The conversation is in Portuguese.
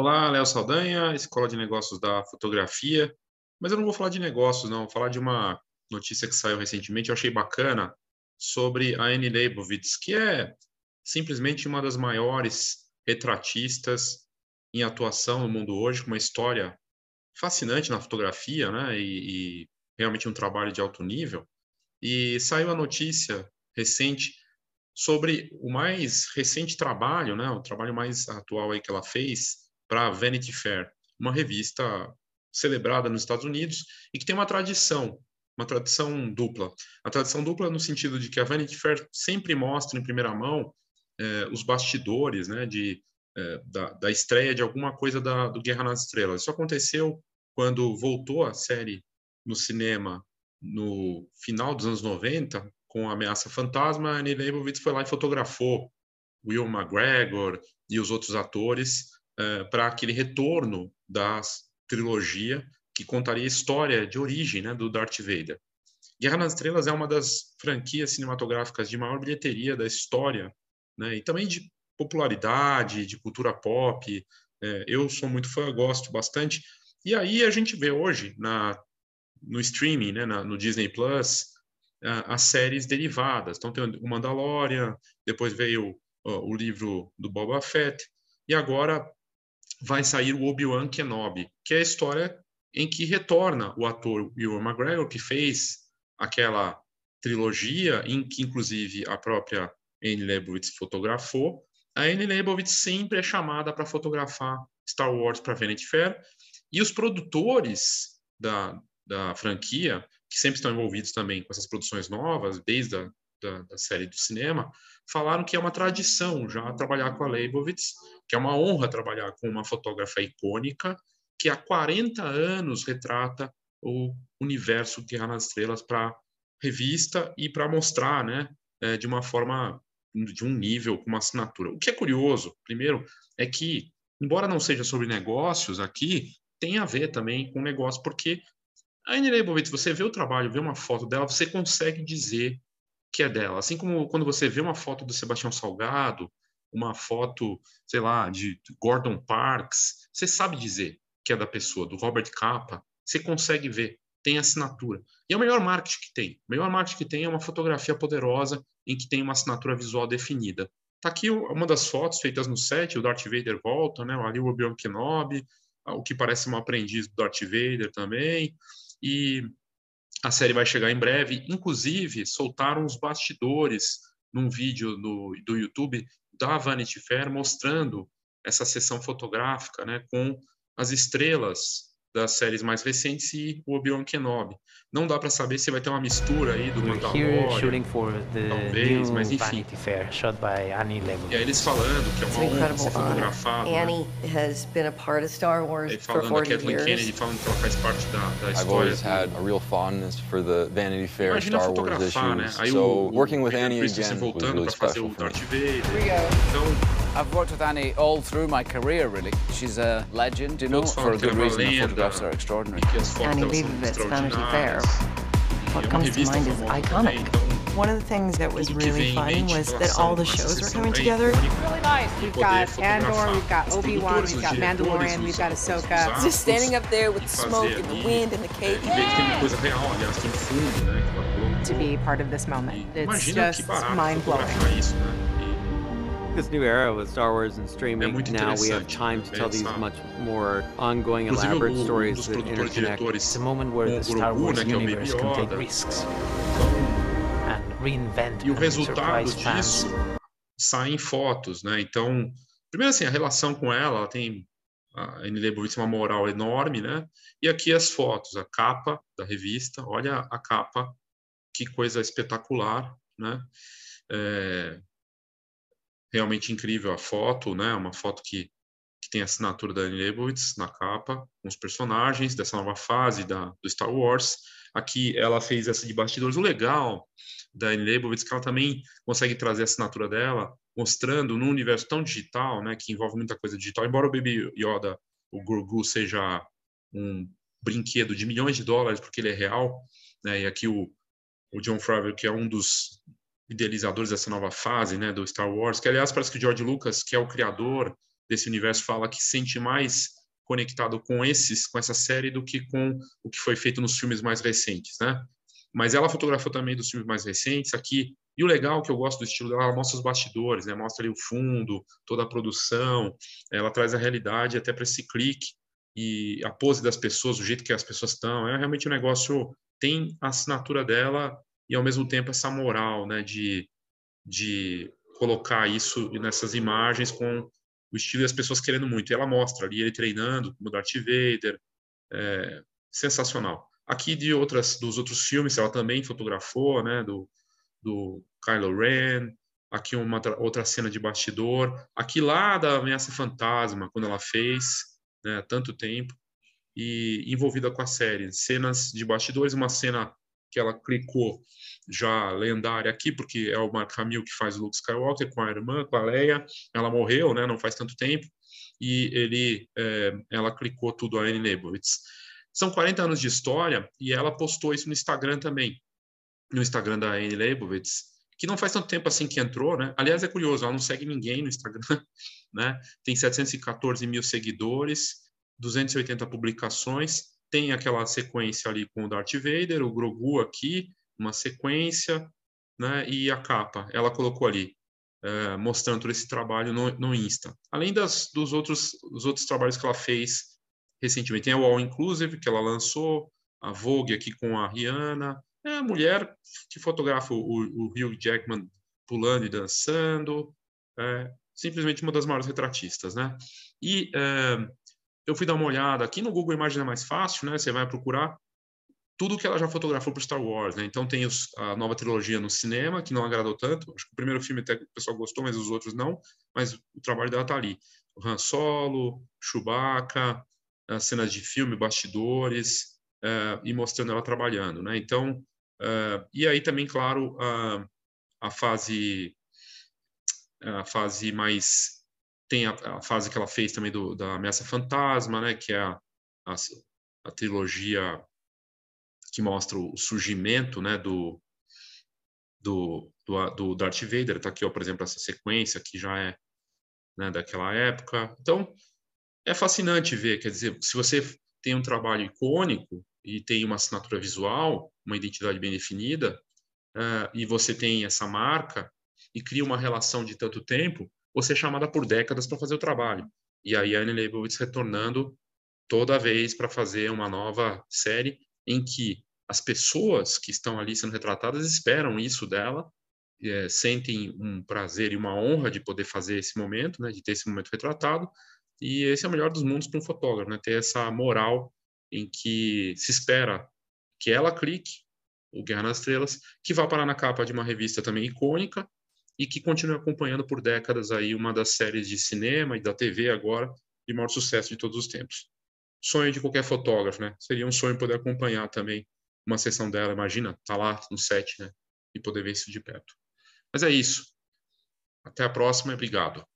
Olá, Léo Saldanha, Escola de Negócios da Fotografia. Mas eu não vou falar de negócios, não. Vou falar de uma notícia que saiu recentemente, eu achei bacana, sobre a Annie Leibovitz, que é simplesmente uma das maiores retratistas em atuação no mundo hoje, com uma história fascinante na fotografia, né? E, e realmente um trabalho de alto nível. E saiu a notícia recente sobre o mais recente trabalho, né? O trabalho mais atual aí que ela fez para a Vanity Fair, uma revista celebrada nos Estados Unidos e que tem uma tradição, uma tradição dupla. A tradição dupla no sentido de que a Vanity Fair sempre mostra em primeira mão eh, os bastidores, né, de eh, da, da, estreia de alguma coisa da, do Guerra nas Estrelas. Isso aconteceu quando voltou a série no cinema no final dos anos 90, com a Ameaça Fantasma, a Annie Leibovitz foi lá e fotografou Will McGregor e os outros atores uh, para aquele retorno da trilogia que contaria a história de origem né, do Darth Vader. Guerra nas Estrelas é uma das franquias cinematográficas de maior bilheteria da história, né, e também de popularidade, de cultura pop. É, eu sou muito fã, gosto bastante. E aí a gente vê hoje na, no streaming, né, na, no Disney Plus, as séries derivadas. Então tem o Mandalorian, depois veio o livro do Boba Fett, e agora vai sair o Obi-Wan Kenobi, que é a história em que retorna o ator Ewan McGregor, que fez aquela trilogia em que, inclusive, a própria Anne Leibovitz fotografou. A Anne Leibovitz sempre é chamada para fotografar Star Wars para Vanity Fair, e os produtores da, da franquia, que sempre estão envolvidos também com essas produções novas, desde a da, da, série do cinema, falaram que é uma tradição já trabalhar com a Leibovitz, que é uma honra trabalhar com uma fotógrafa icônica que há 40 anos retrata o universo Guerra nas Estrelas para revista e para mostrar, né, é, de uma forma de um nível com uma assinatura. O que é curioso, primeiro, é que embora não seja sobre negócios aqui, tem a ver também com negócio, porque a Anne Leibovitz, você vê o trabalho, vê uma foto dela, você consegue dizer que é dela. Assim como quando você vê uma foto do Sebastião Salgado, uma foto, sei lá, de Gordon Parks, você sabe dizer que é da pessoa, do Robert Capa, você consegue ver, tem assinatura. E é o melhor marketing que tem. O melhor marketing que tem é uma fotografia poderosa em que tem uma assinatura visual definida. Tá aqui uma das fotos feitas no set, o Darth Vader volta, né? Ali o Obi-Wan Kenobi, o que parece um aprendiz do Darth Vader também. E a série vai chegar em breve. Inclusive, soltaram os bastidores num vídeo no, do YouTube da Vanity Fair mostrando essa sessão fotográfica, né, com as estrelas das séries mais recentes e o Obi-Wan Kenobi. Não dá para saber se vai ter uma mistura aí do Mandalorian, talvez, mas enfim. Fair, shot by Annie E aí eles falando que é uma honra ser fotografado. Né? Annie né? has been a part of Star Wars for 40 Kathleen years. Kennedy falando que ela faz parte da, da história. I've always had a real fondness for the Vanity Fair Imagina Star Wars issues. Né? Aí so o, working with Annie again was really special for me. Então I've worked with Annie all through my career, really. She's a legend, you know, for a good reason. The photographs are extraordinary. Annie Leibovitz, Vanity Fair. What comes to mind is iconic. One of the things that was really fun was that all the shows were coming together. Really nice. We've got Andor, we've got Obi-Wan, we've got Mandalorian, we've got Ahsoka. Just standing up there with the smoke and the wind and the cake. To be part of this moment. It's just mind-blowing. This new era with Star Wars and streaming, now we have time to tell these much more ongoing, elaborate stories that interconnect. It's a moment where the Star Wars universe can take risks and reinvent e o resultado disso sai em fotos, né? Então, primeiro assim, a relação com ela, ela tem a Annie Leibovitz uma moral enorme, né? E aqui as fotos, a capa da revista, olha a capa, que coisa espetacular, né? É, realmente incrível a foto, né? Uma foto que, que tem a assinatura da Annie Leibovitz na capa, com os personagens dessa nova fase da, do Star Wars. Aqui ela fez essa de bastidores. O legal da Annie Leibovitz é que ela também consegue trazer a assinatura dela, mostrando num universo tão digital, né? Que envolve muita coisa digital. Embora o Baby Yoda, o Grogu, seja um brinquedo de milhões de dólares, porque ele é real, né? E aqui o, o John Favreau, que é um dos idealizadores dessa nova fase, né, do Star Wars, que aliás parece que o George Lucas, que é o criador desse universo fala que sente mais conectado com esses, com essa série do que com o que foi feito nos filmes mais recentes, né? Mas ela fotografou também dos filmes mais recentes aqui. E o legal que eu gosto do estilo dela, ela mostra os bastidores, né? Mostra ali o fundo, toda a produção. Ela traz a realidade até para esse clique e a pose das pessoas, o jeito que as pessoas estão. É realmente um negócio tem a assinatura dela e ao mesmo tempo essa moral, né? De de colocar isso nessas imagens com o estilo das pessoas querendo muito. E ela mostra ali ele treinando como Darth Vader, é, sensacional. Aqui de outras dos outros filmes ela também fotografou, né, do, do Kylo Ren. Aqui uma outra cena de bastidor. Aqui lá da Ameaça Fantasma, quando ela fez, né, tanto tempo e envolvida com a série, cenas de bastidores, uma cena que ela clicou já lendária aqui, porque é o Mark Hamill que faz o Luke Skywalker com a irmã, com a Leia. Ela morreu, né? Não faz tanto tempo. E ele, é, ela clicou tudo a Anne Leibovitz. São 40 anos de história e ela postou isso no Instagram também, no Instagram da Anne Leibovitz, que não faz tanto tempo assim que entrou, né? Aliás, é curioso, ela não segue ninguém no Instagram, né? Tem 714 mil seguidores, 280 publicações, tem aquela sequência ali com o Darth Vader, o Grogu aqui, uma sequência, né? E a capa, ela colocou ali, é, mostrando todo esse trabalho no, no Insta. Além das, dos outros, dos outros trabalhos que ela fez recentemente. Tem o All Inclusive, que ela lançou, a Vogue aqui com a Rihanna. É a mulher que fotografa o, o Hugh Jackman pulando e dançando. É simplesmente uma das maiores retratistas, né? E é, eu fui dar uma olhada. Aqui no Google Imagens é mais fácil, né? Você vai procurar tudo que ela já fotografou para Star Wars, né? Então tem os, a nova trilogia no cinema, que não agradou tanto. Acho que o primeiro filme até o pessoal gostou, mas os outros não. Mas o trabalho dela tá ali. Han Solo, Chewbacca, as cenas de filme, bastidores, uh, e mostrando ela trabalhando, né? Então, uh, e aí também, claro, a, a fase a fase mais tem a, a, fase que ela fez também do, da ameaça fantasma, né? Que é a, a, a trilogia que mostra o surgimento, né? Do do, do, do Darth Vader, está aqui, ó, por exemplo, essa sequência que já é né, daquela época. Então, é fascinante ver, quer dizer, se você tem um trabalho icônico e tem uma assinatura visual, uma identidade bem definida, uh, e você tem essa marca e cria uma relação de tanto tempo, você é chamada por décadas para fazer o trabalho. E a Anne Leibovitz retornando toda vez para fazer uma nova série em que as pessoas que estão ali sendo retratadas esperam isso dela, é, sentem um prazer e uma honra de poder fazer esse momento, né, de ter esse momento retratado, e esse é o melhor dos mundos para um fotógrafo, né? Ter essa moral em que se espera que ela clique, o Guerra nas Estrelas, que vá parar na capa de uma revista também icônica e que continue acompanhando por décadas aí uma das séries de cinema e da TV agora de maior sucesso de todos os tempos. Sonho de qualquer fotógrafo, né? Seria um sonho poder acompanhar também uma sessão dela, imagina, tá lá no set, né? E poder ver isso de perto. Mas é isso. Até a próxima obrigado.